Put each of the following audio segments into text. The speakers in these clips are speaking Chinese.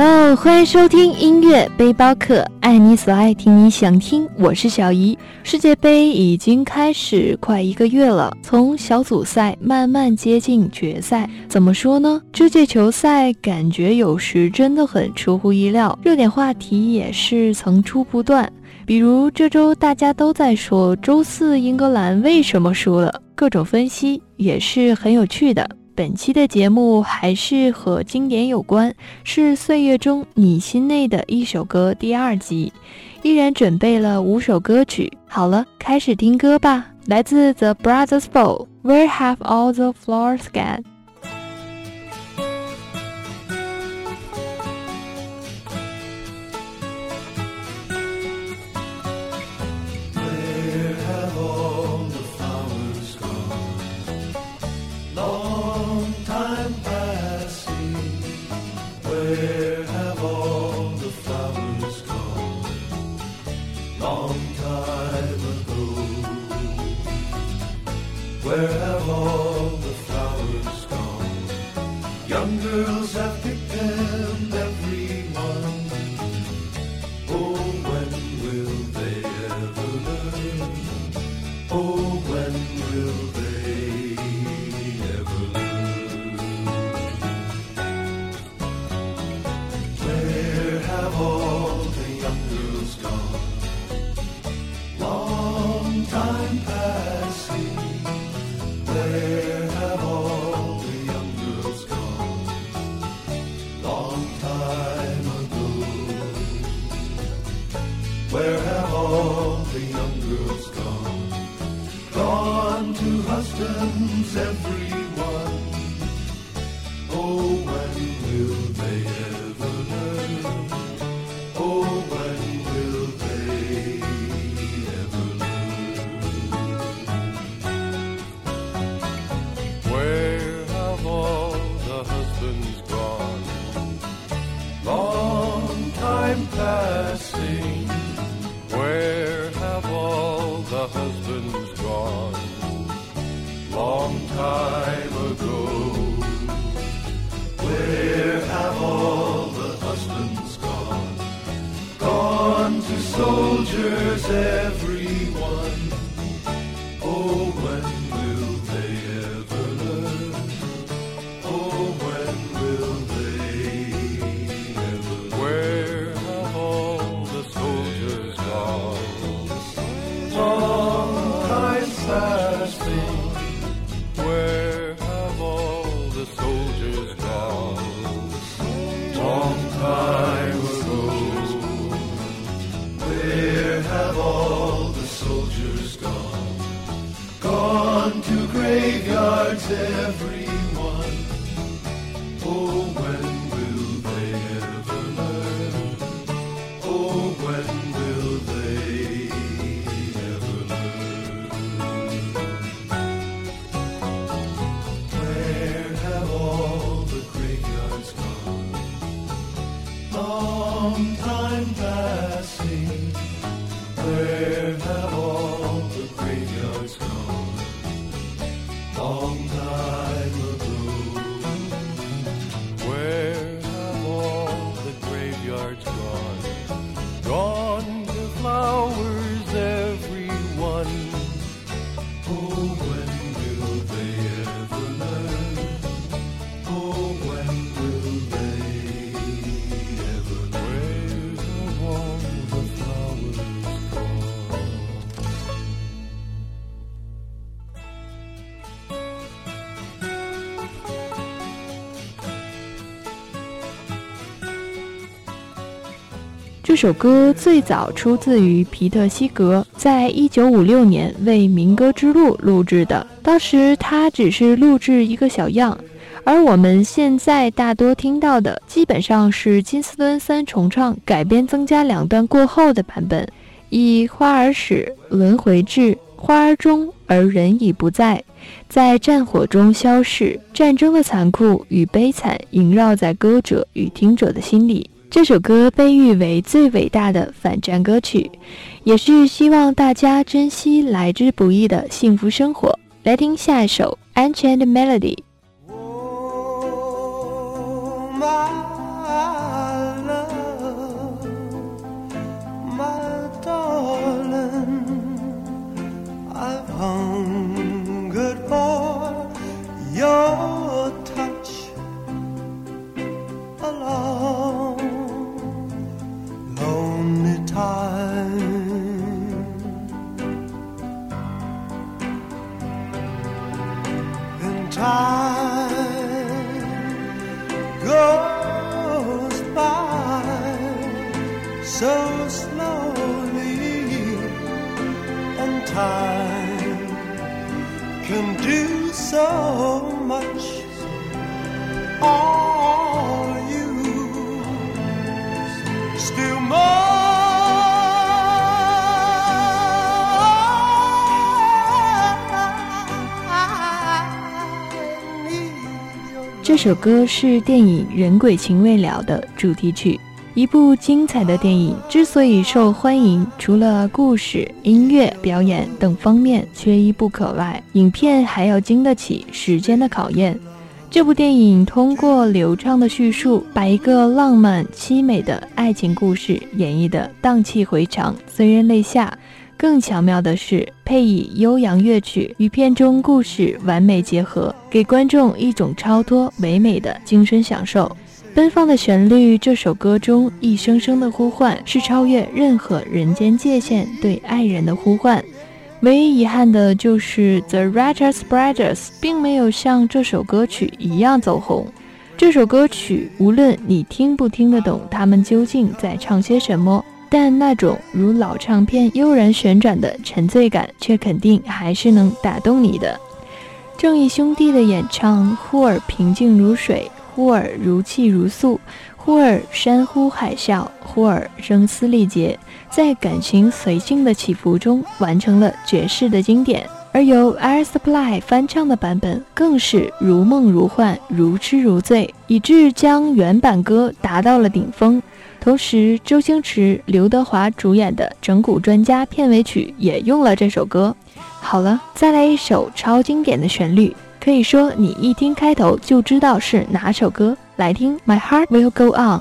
Hello，欢迎收听音乐背包客，爱你所爱，听你想听。我是小姨。世界杯已经开始快一个月了，从小组赛慢慢接近决赛。怎么说呢？这届球赛感觉有时真的很出乎意料，热点话题也是层出不穷。比如这周大家都在说周四英格兰为什么输了，各种分析也是很有趣的。本期的节目还是和经典有关，是《岁月》中你心内的一首歌第二集，依然准备了五首歌曲。好了，开始听歌吧！来自 The Brothers Bowl，Where Have All the Flowers Gone？Gone. To husbands every long time ago. Where have all the husbands gone? Gone to soldiers everywhere. long time passing, where have all 这首歌最早出自于皮特西格，在一九五六年为《民歌之路》录制的。当时他只是录制一个小样，而我们现在大多听到的，基本上是金斯顿三重唱改编，增加两段过后的版本。以花儿始，轮回至，花儿终，而人已不在，在战火中消逝。战争的残酷与悲惨萦绕在歌者与听者的心里。这首歌被誉为最伟大的反战歌曲，也是希望大家珍惜来之不易的幸福生活。来听下一首《Ancient Melody》。这首歌是电影《人鬼情未了》的主题曲。一部精彩的电影之所以受欢迎，除了故事、音乐、表演等方面缺一不可外，影片还要经得起时间的考验。这部电影通过流畅的叙述，把一个浪漫凄美的爱情故事演绎得荡气回肠、催人泪下。更巧妙的是，配以悠扬乐曲与片中故事完美结合，给观众一种超脱唯美的精神享受。奔放的旋律，这首歌中一声声的呼唤，是超越任何人间界限对爱人的呼唤。唯一遗憾的就是 The Writers Brothers 并没有像这首歌曲一样走红。这首歌曲，无论你听不听得懂他们究竟在唱些什么。但那种如老唱片悠然旋转的沉醉感，却肯定还是能打动你的。正义兄弟的演唱，忽而平静如水，忽而如泣如诉，忽而山呼海啸，忽而声嘶力竭，在感情随性的起伏中，完成了绝世的经典。而由 Air Supply 翻唱的版本，更是如梦如幻，如痴如醉，以致将原版歌达到了顶峰。同时，周星驰、刘德华主演的《整蛊专家》片尾曲也用了这首歌。好了，再来一首超经典的旋律，可以说你一听开头就知道是哪首歌。来听《My Heart Will Go On》。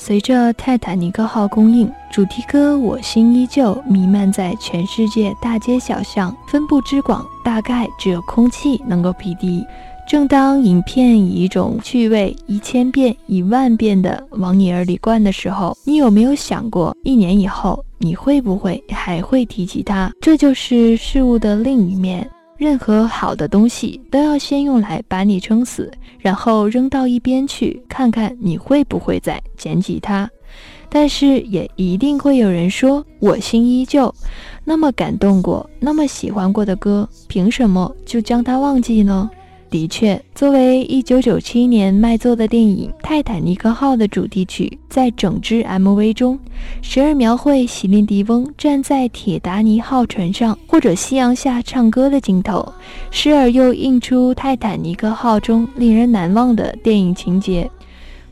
随着泰坦尼克号公映，主题歌《我心依旧》弥漫在全世界大街小巷，分布之广，大概只有空气能够匹敌。正当影片以一种趣味一千遍、一万遍的往你耳里灌的时候，你有没有想过，一年以后你会不会还会提起它？这就是事物的另一面。任何好的东西都要先用来把你撑死，然后扔到一边去，看看你会不会再捡起它。但是也一定会有人说，我心依旧，那么感动过，那么喜欢过的歌，凭什么就将它忘记呢？的确，作为1997年卖座的电影《泰坦尼克号》的主题曲，在整支 MV 中，时而描绘席琳迪翁站在铁达尼号船上或者夕阳下唱歌的镜头，时而又映出泰坦尼克号中令人难忘的电影情节。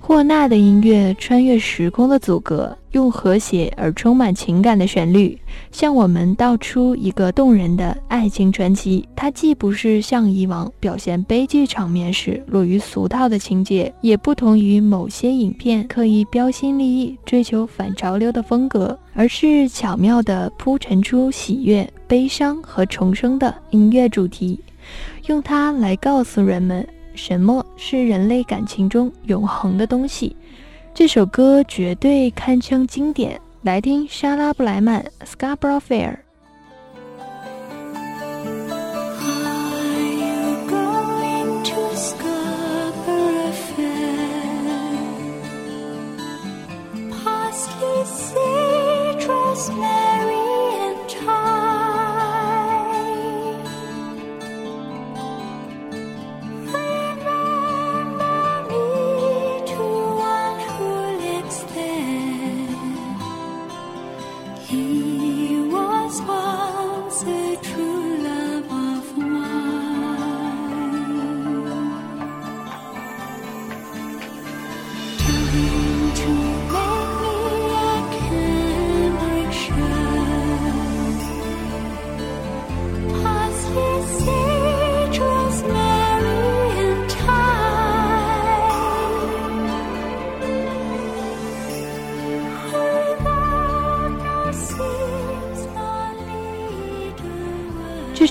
霍纳的音乐穿越时空的阻隔，用和谐而充满情感的旋律，向我们道出一个动人的爱情传奇。它既不是像以往表现悲剧场面时落于俗套的情节，也不同于某些影片刻意标新立异、追求反潮流的风格，而是巧妙地铺陈出喜悦、悲伤和重生的音乐主题，用它来告诉人们。什么是人类感情中永恒的东西？这首歌绝对堪称经典。来听莎拉布莱曼《Scarborough Fair》。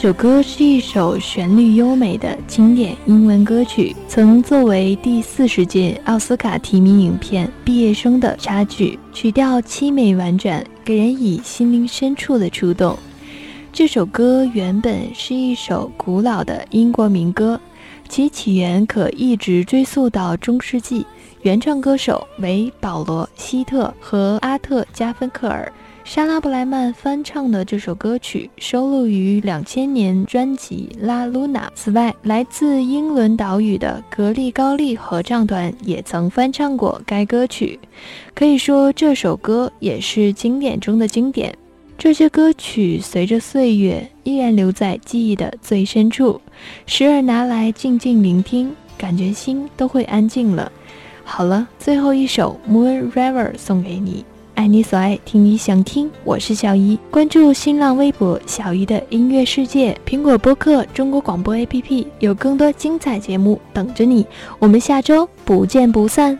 这首歌是一首旋律优美的经典英文歌曲，曾作为第四十届奥斯卡提名影片《毕业生》的插曲，曲调凄美婉转，给人以心灵深处的触动。这首歌原本是一首古老的英国民歌，其起源可一直追溯到中世纪，原唱歌手为保罗·希特和阿特·加芬克尔。莎拉布莱曼翻唱的这首歌曲收录于两千年专辑《拉露娜》。此外，来自英伦岛屿的格力高利合唱团也曾翻唱过该歌曲。可以说，这首歌也是经典中的经典。这些歌曲随着岁月依然留在记忆的最深处，时而拿来静静聆听，感觉心都会安静了。好了，最后一首《Moon River》送给你。爱你所爱，听你想听。我是小姨，关注新浪微博“小姨的音乐世界”，苹果播客、中国广播 APP 有更多精彩节目等着你。我们下周不见不散。